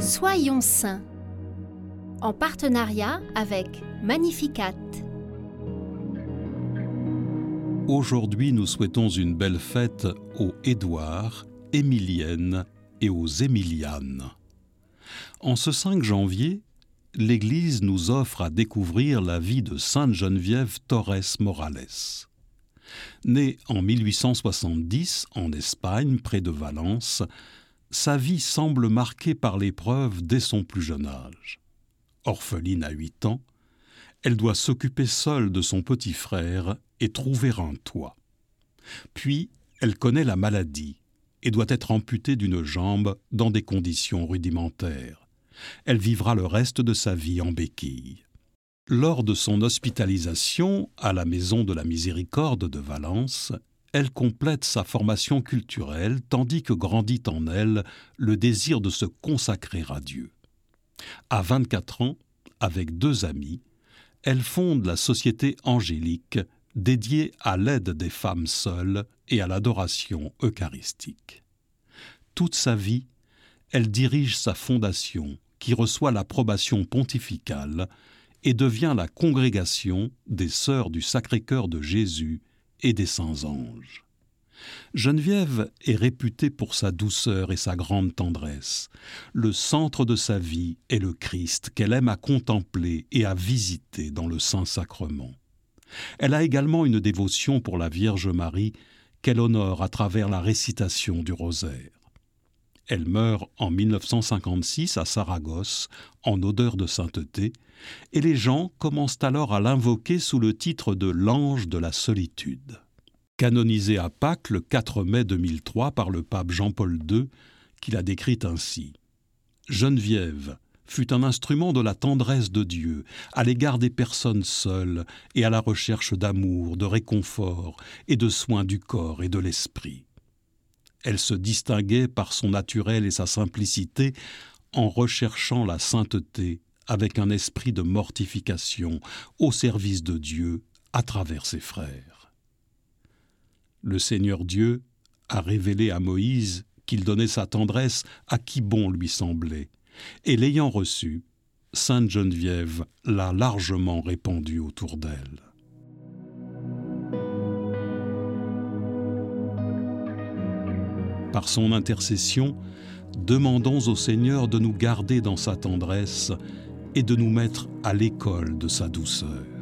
Soyons saints en partenariat avec Magnificat. Aujourd'hui, nous souhaitons une belle fête aux Édouard, Émilienne et aux Émilianes. En ce 5 janvier, l'Église nous offre à découvrir la vie de Sainte Geneviève Torres Morales. Née en 1870 en Espagne, près de Valence, sa vie semble marquée par l'épreuve dès son plus jeune âge. Orpheline à 8 ans, elle doit s'occuper seule de son petit frère et trouver un toit. Puis, elle connaît la maladie et doit être amputée d'une jambe dans des conditions rudimentaires. Elle vivra le reste de sa vie en béquille. Lors de son hospitalisation à la Maison de la Miséricorde de Valence, elle complète sa formation culturelle tandis que grandit en elle le désir de se consacrer à Dieu. À 24 ans, avec deux amis, elle fonde la Société angélique dédiée à l'aide des femmes seules et à l'adoration eucharistique. Toute sa vie, elle dirige sa fondation qui reçoit l'approbation pontificale et devient la congrégation des Sœurs du Sacré-Cœur de Jésus et des Saints Anges. Geneviève est réputée pour sa douceur et sa grande tendresse. Le centre de sa vie est le Christ qu'elle aime à contempler et à visiter dans le Saint-Sacrement. Elle a également une dévotion pour la Vierge Marie qu'elle honore à travers la récitation du rosaire. Elle meurt en 1956 à Saragosse, en odeur de sainteté, et les gens commencent alors à l'invoquer sous le titre de l'ange de la solitude. Canonisée à Pâques le 4 mai 2003 par le pape Jean-Paul II, qui l'a décrite ainsi. Geneviève fut un instrument de la tendresse de Dieu à l'égard des personnes seules et à la recherche d'amour, de réconfort et de soins du corps et de l'esprit. Elle se distinguait par son naturel et sa simplicité en recherchant la sainteté avec un esprit de mortification au service de Dieu à travers ses frères. Le Seigneur Dieu a révélé à Moïse qu'il donnait sa tendresse à qui bon lui semblait, et l'ayant reçu, Sainte Geneviève l'a largement répandue autour d'elle. Par son intercession, demandons au Seigneur de nous garder dans sa tendresse et de nous mettre à l'école de sa douceur.